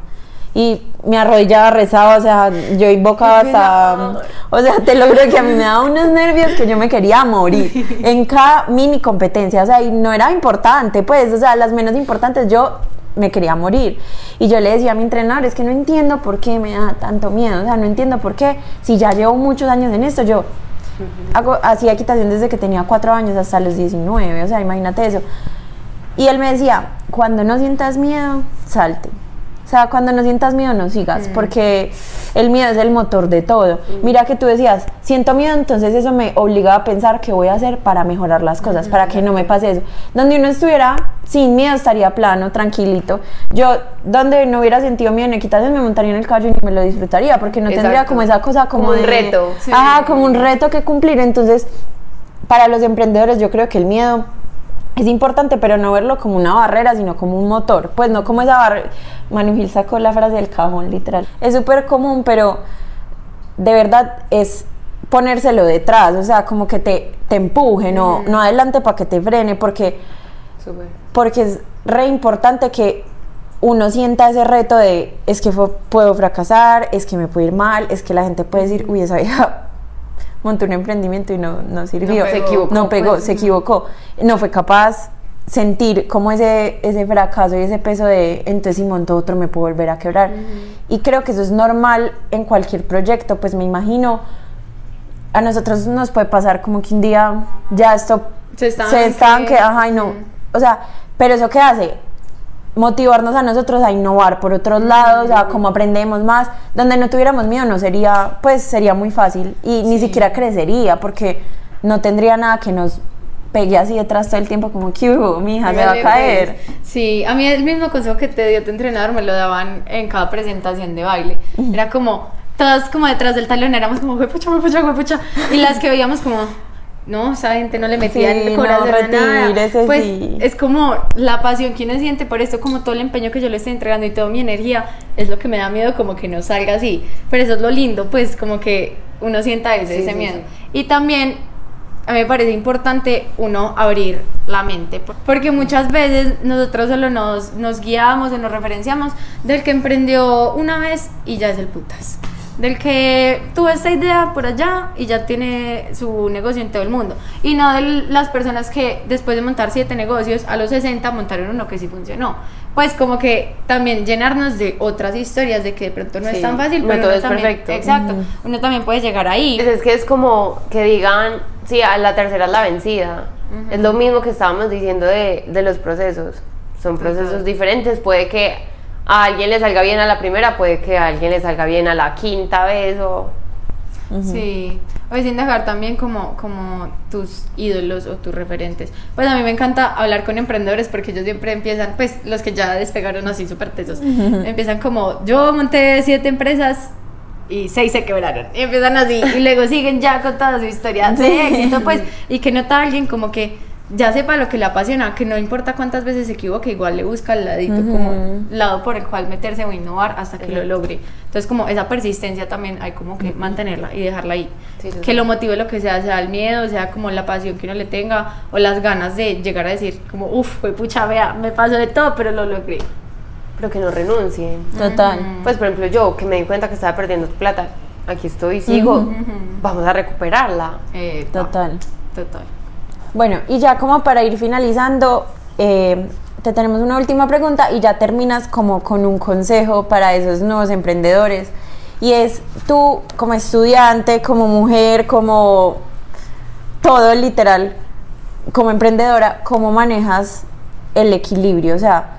Y me arrodillaba, rezaba, o sea, yo invocaba hasta... O sea, te lo juro que a mí me daba unos nervios que yo me quería morir en cada mini competencia. O sea, y no era importante, pues, o sea, las menos importantes yo me quería morir. Y yo le decía a mi entrenador, es que no entiendo por qué me da tanto miedo, o sea, no entiendo por qué, si ya llevo muchos años en esto, yo hago, hacía equitación desde que tenía cuatro años hasta los 19, o sea, imagínate eso. Y él me decía, cuando no sientas miedo, salte. O sea, cuando no sientas miedo, no sigas, porque el miedo es el motor de todo. Mira que tú decías, siento miedo, entonces eso me obligaba a pensar qué voy a hacer para mejorar las cosas, para que no me pase eso. Donde uno estuviera sin miedo, estaría plano, tranquilito. Yo, donde no hubiera sentido miedo en equitación, me montaría en el caballo y me lo disfrutaría, porque no tendría como esa cosa como, Como un reto. Sí. Ajá, como un reto que cumplir. Entonces, para los emprendedores, yo creo que el miedo es importante, pero no verlo como una barrera, sino como un motor. Pues no como esa barrera. Manu Gil sacó la frase del cajón, literal. Es súper común, pero de verdad es ponérselo detrás, o sea, como que te, te empuje, no, no adelante para que te frene, porque, porque es re importante que uno sienta ese reto de es que puedo fracasar, es que me puede ir mal, es que la gente puede decir, uy, esa vieja montó un emprendimiento y no, no sirvió, pegó. Se equivocó, no pegó, pues. se equivocó, no fue capaz sentir como ese, ese fracaso y ese peso de entonces si monto otro me puedo volver a quebrar. Y creo que eso es normal en cualquier proyecto, pues me imagino, a nosotros nos puede pasar como que un día ya esto Se estanque. se estanque, ajá, y no, o sea, pero eso qué hace? Motivarnos a nosotros a innovar por otros lados, a cómo aprendemos más, donde no tuviéramos miedo no sería, pues sería muy fácil y ni siquiera crecería porque no tendría nada que nos pegue así detrás todo el tiempo como que mi hija se va a Hágale, caer. pues. Sí, a mí el mismo consejo que te dio tu entrenador me lo daban en cada presentación de baile. Era como, todas como detrás del talón éramos como, pucha, pucha, pucha. Y las que veíamos como, no, esa gente no le metía Sí, el no, corazón a nada. Pues sí. es como la pasión que uno siente por esto, como todo el empeño que yo le estoy entregando y toda mi energía, es lo que me da miedo como que no salga así. Pero eso es lo lindo, pues como que uno sienta ese, Sí, ese miedo. Y también a mí me parece importante uno abrir la mente, por- porque muchas veces nosotros solo nos, nos guiamos o nos referenciamos del que emprendió una vez y ya es el putas. Del que tuvo esta idea por allá y ya tiene su negocio en todo el mundo. Y no de las personas que después de montar siete negocios, a los 60 montaron uno que sí funcionó. Pues como que también llenarnos de otras historias de que de pronto no Sí, es tan fácil, pero todo es también- perfecto. Exacto, uno también puede llegar ahí. Es que es como que digan, sí, a la tercera es la vencida. Es lo mismo que estábamos diciendo de, de los procesos. Son procesos Total. diferentes. Puede que a alguien le salga bien a la primera, puede que a alguien le salga bien a la quinta vez o... Sí, o sin dejar también como, como tus ídolos o tus referentes. Pues a mí me encanta hablar con emprendedores porque ellos siempre empiezan, pues los que ya despegaron así súper tesos, empiezan como, yo monté siete empresas y seis se quebraron. Y empiezan así y luego siguen ya con toda su historia de éxito, pues, y que nota alguien como que ya sepa lo que le apasiona, que no importa cuántas veces se equivoque, igual le busca el ladito, como lado por el cual meterse o innovar hasta que lo logre. Entonces, como esa persistencia también hay como que mantenerla y dejarla ahí. Sí, sí, que sí. lo motive lo que sea, sea el miedo, sea como la pasión que uno le tenga o las ganas de llegar a decir, como, uff, fue pucha, vea, me pasó de todo, pero lo logré. Pero que no renuncien. Total. Pues, por ejemplo, yo que me di cuenta que estaba perdiendo plata, aquí estoy, sigo, vamos a recuperarla. Eh, Total. Total. Bueno, y ya como para ir finalizando, eh, te tenemos una última pregunta y ya terminas como con un consejo para esos nuevos emprendedores. Y es tú como estudiante, como mujer, como todo literal, como emprendedora, ¿cómo manejas el equilibrio? O sea,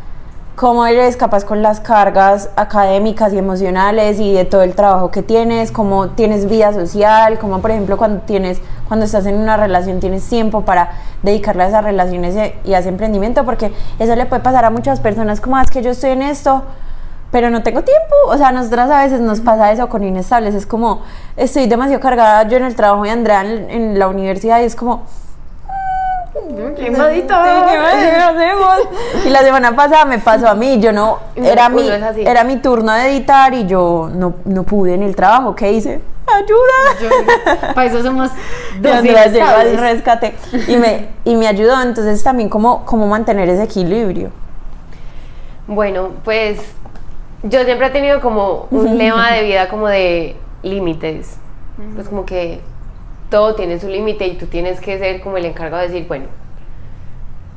cómo eres capaz con las cargas académicas y emocionales y de todo el trabajo que tienes, cómo tienes vida social, cómo por ejemplo cuando tienes, cuando estás en una relación tienes tiempo para dedicarle a esas relaciones y a ese emprendimiento, porque eso le puede pasar a muchas personas como, "Ah, es que yo estoy en esto, pero no tengo tiempo. O sea, nosotras a veces nos pasa eso con inestables. Es como, estoy demasiado cargada yo en el trabajo y Andrea en, en la universidad y es como, Quemadito. Sí, ¿qué más hacemos? Y la semana pasada me pasó a mí, yo no, era mi, era mi turno de editar y yo no, no pude en el trabajo. ¿Qué hice? ¡Ayuda! Para eso somos dos Andrea llegó al rescate y me, y me ayudó. Entonces también cómo, cómo mantener ese equilibrio. Bueno, pues yo siempre he tenido como un lema de vida como de límites. Pues como que todo tiene su límite y tú tienes que ser como el encargado de decir, bueno,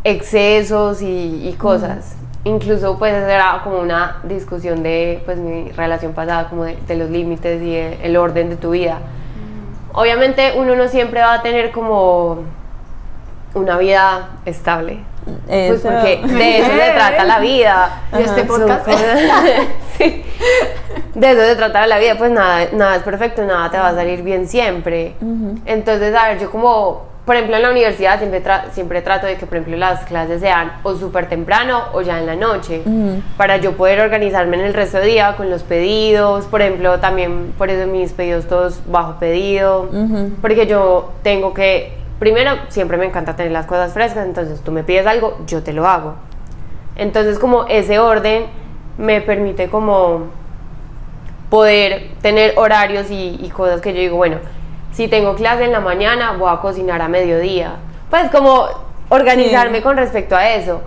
excesos y, y cosas. Incluso pues era como una discusión de pues mi relación pasada, como de, de los límites y de- el orden de tu vida. Obviamente uno no siempre va a tener como una vida estable. Pues porque de eso se trata la vida. Y este podcast. sí. De eso se trata la vida, pues nada, nada es perfecto, nada te va a salir bien siempre. Entonces, a ver, yo como, por ejemplo, en la universidad siempre, tra- siempre trato de que, por ejemplo, las clases sean o súper temprano o ya en la noche, para yo poder organizarme en el resto del día con los pedidos, por ejemplo, también por eso mis pedidos todos bajo pedido, porque yo tengo que, primero, siempre me encanta tener las cosas frescas, entonces tú me pides algo, yo te lo hago. Entonces como ese orden me permite como poder tener horarios y, y cosas que yo digo, bueno, si tengo clase en la mañana, voy a cocinar a mediodía. Pues como organizarme Sí. con respecto a eso.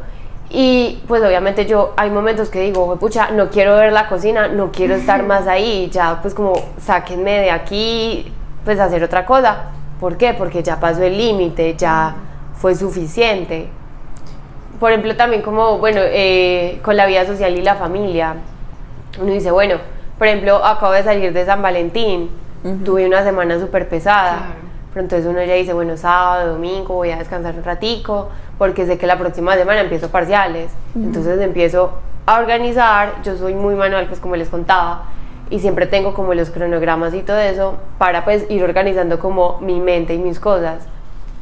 Y pues obviamente yo hay momentos que digo, "Jue pucha, no quiero ver la cocina, no quiero estar más ahí, ya pues como sáquenme de aquí, pues hacer otra cosa. ¿Por qué? Porque ya pasó el límite, ya fue suficiente. Por ejemplo, también como, bueno, eh, con la vida social y la familia, uno dice, bueno, por ejemplo, acabo de salir de San Valentín, tuve una semana súper pesada, Claro. pero entonces uno ya dice, bueno, sábado, domingo, voy a descansar un ratico, porque sé que la próxima semana empiezo parciales, entonces empiezo a organizar, yo soy muy manual, pues como les contaba, y siempre tengo como los cronogramas y todo eso, para pues ir organizando como mi mente y mis cosas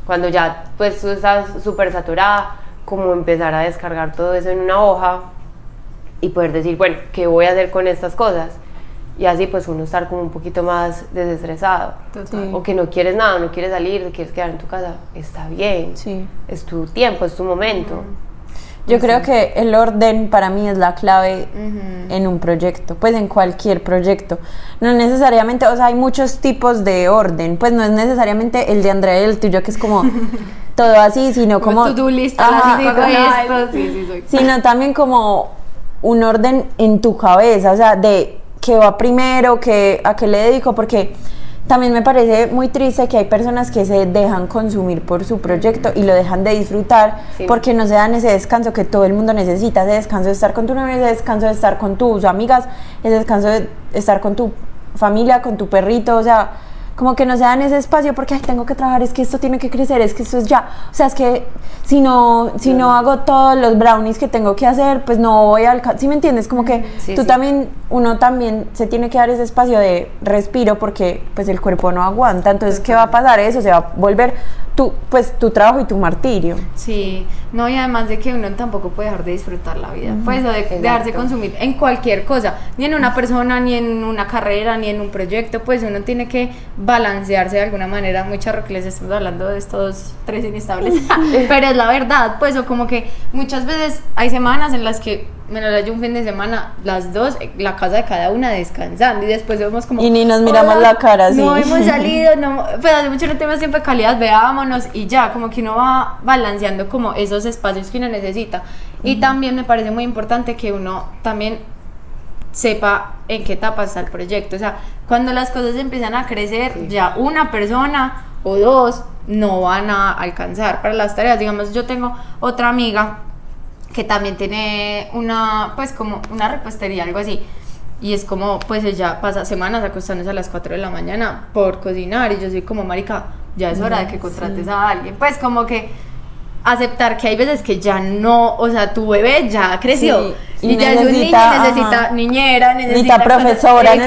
cuando ya pues tú estás súper saturada, como empezar a descargar todo eso en una hoja y poder decir, bueno, ¿qué voy a hacer con estas cosas? Y así pues uno estar como un poquito más desestresado. Total. O que no quieres nada, no quieres salir, te quieres quedar en tu casa, está bien. Sí. Es tu tiempo, es tu momento. Yo creo que el orden para mí es la clave en un proyecto, pues en cualquier proyecto. No necesariamente, o sea, hay muchos tipos de orden, pues no es necesariamente el de Andrea y el tuyo, que es como todo así, sino como... Como Ajá, así, como- con esto, sí, sí, sino también como un orden en tu cabeza, o sea, de qué va primero, qué, a qué le dedico, porque también me parece muy triste que hay personas que se dejan consumir por su proyecto y lo dejan de disfrutar Sí. porque no se dan ese descanso que todo el mundo necesita, ese descanso de estar con tu novio, ese descanso de estar con tus amigas, ese descanso de estar con tu familia, con tu perrito, o sea, como que no se dan ese espacio porque Ay, tengo que trabajar, es que esto tiene que crecer, es que esto es ya, o sea, es que si no, si no hago todos los brownies que tengo que hacer, pues no voy a alcanzar, ¿sí me entiendes? Como que Sí, tú sí. también, uno también se tiene que dar ese espacio de respiro porque pues el cuerpo no aguanta, entonces, ¿qué va a pasar? Eso se va a volver tu, pues tu trabajo y tu martirio. Sí, no, y además de que uno tampoco puede dejar de disfrutar la vida, pues o de Exacto. dejarse consumir en cualquier cosa, ni en una persona, ni en una carrera, ni en un proyecto, pues uno tiene que balancearse de alguna manera, que les estamos hablando de estos tres inestables, pero es la verdad, pues o como que muchas veces hay semanas en las que me la yo un fin de semana, las dos, la casa de cada una descansando y después vemos como... Y ni nos miramos "Hola, la cara, No sí". hemos salido, no, pues hace mucho no tenemos tiempo de calidad, veámonos y ya, como que uno va balanceando como esos espacios que uno necesita. Y también me parece muy importante que uno también sepa en qué etapa está el proyecto. O sea, cuando las cosas empiezan a crecer, ya una persona o dos no van a alcanzar para las tareas. Digamos, yo tengo otra amiga que también tiene una, pues como una repostería, algo así. Y es como, pues ella pasa semanas acostándose a las 4 de la mañana por cocinar y yo soy como, marica, ya es hora de que contrates a alguien. Pues como que aceptar que hay veces que ya no, o sea, tu bebé ya creció. Sí, y, y ya es un niño, necesita, necesita ajá. niñera, necesita, Necesita cosas- profesora el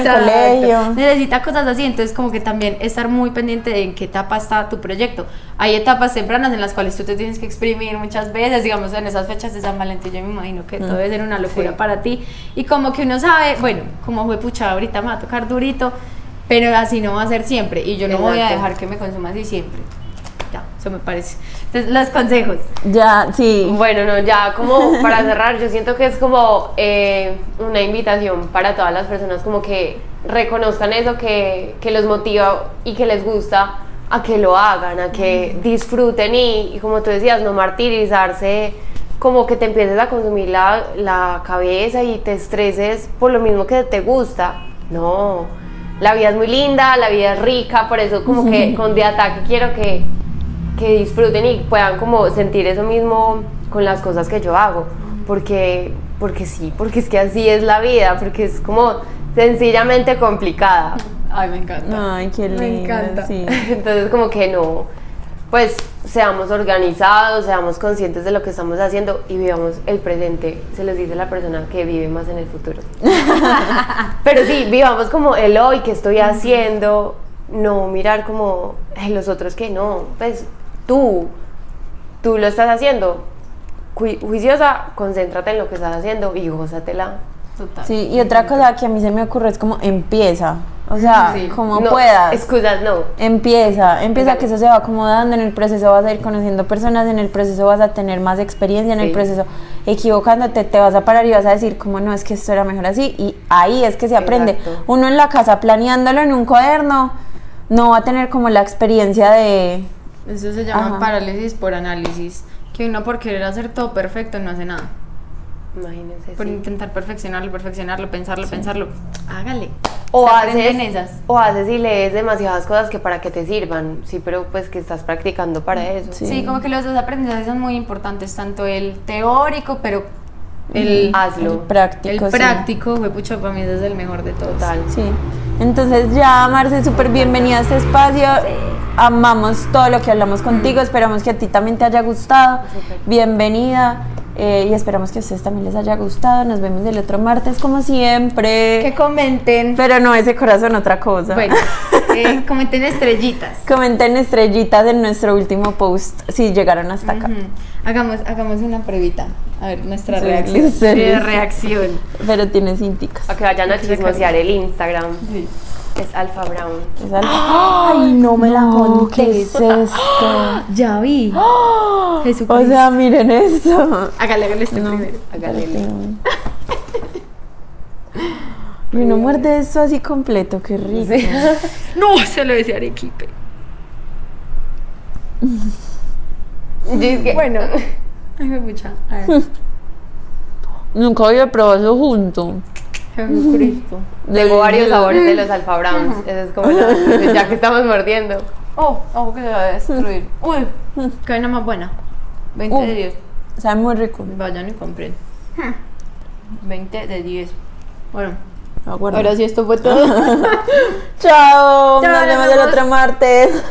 colegio. Necesita cosas así, entonces como que también estar muy pendiente de en qué etapa está tu proyecto. Hay etapas tempranas en las cuales tú te tienes que exprimir muchas veces, digamos en esas fechas de San Valentín, yo me imagino que todo debe ser una locura Sí. para ti. Y como que uno sabe, bueno, como fue pucha, ahorita me va a tocar durito, pero así no va a ser siempre. Y yo no voy a dejar que me consuma así siempre. Eso me parece. Entonces, los consejos. Ya, sí. Bueno, no, ya como para cerrar, yo siento que es como eh, una invitación para todas las personas como que reconozcan eso que, que los motiva y que les gusta a que lo hagan, a que disfruten y, y como tú decías, no martirizarse, como que te empieces a consumir la, la cabeza y te estreses por lo mismo que te gusta. No, la vida es muy linda, la vida es rica, por eso como que con de ataque quiero que que disfruten y puedan como sentir eso mismo con las cosas que yo hago, porque, porque sí, porque es que así es la vida, porque es como sencillamente complicada. Ay, me encanta. Ay, qué lindo. Me encanta. Sí. Entonces como que no, pues seamos organizados, seamos conscientes de lo que estamos haciendo y vivamos el presente, se los dice la persona que vive más en el futuro. Pero sí, vivamos como el hoy, que estoy haciendo, no mirar como "Ay, los otros que no, pues tú, tú lo estás haciendo, Ju- juiciosa, concéntrate en lo que estás haciendo y gózatela. Total. Sí, y otra cosa que a mí se me ocurre es como empieza. O sea, Sí. como No, puedas. Excusas, no. Empieza, empieza Exacto. que eso se va acomodando, en el proceso vas a ir conociendo personas, en el proceso vas a tener más experiencia, en el proceso equivocándote te vas a parar y vas a decir como no, es que esto era mejor así y ahí es que se aprende. Exacto. Uno en la casa planeándolo en un cuaderno no va a tener como la experiencia de... Eso se llama Ajá. parálisis por análisis. Que uno por querer hacer todo perfecto no hace nada. Imagínense. Por sí. intentar perfeccionarlo, perfeccionarlo, pensarlo, pensarlo. Hágale. O haces, en esas. o haces y lees demasiadas cosas que para que te sirvan, sí, pero pues que estás practicando para eso. Sí. Sí. como que los dos aprendizajes son muy importantes, tanto el teórico, pero el, Hazlo. el práctico. el sí. práctico, fue pucho, para mí ese es el mejor de todos. Total. Sí. Entonces ya, Marce, súper bienvenida a este espacio. Amamos todo lo que hablamos contigo. Esperamos que a ti también te haya gustado. Bienvenida. eh, y esperamos que a ustedes también les haya gustado. Nos vemos el otro martes, como siempre. Que comenten. Pero no ese corazón, otra cosa. Bueno, eh, comenten estrellitas. Comenten estrellitas en nuestro último post si llegaron hasta acá. Hagamos, hagamos una pruebita. A ver, nuestra Sí, reacción. Sí, reacción. Pero tiene cinticas. A que vayan a chismosear el Instagram. Sí. Es Alfa Brown. Es algo- ¡Ay, no me la conté! ¿Qué es esto? Ya vi. Jesucristo. O sea, miren eso. hágale, hágale este No. primero. Hágale. Y uno muerde eso así completo, qué rico. No, se lo decía Arequipe. bueno. Ay, me pucha. A ver. Nunca había probado eso junto. Jesucristo. Tengo varios sabores de los Alfa Browns. Eso es como la- ya que estamos mordiendo. Oh, ojo que se va a destruir. Uy, qué vaina más buena. 20 de Uh. 10. Sabe muy rico. Vayan y compren. 20 de 10. Bueno, Aguarda. ahora sí esto fue todo. Chao. Chao, Nos vemos el otro martes.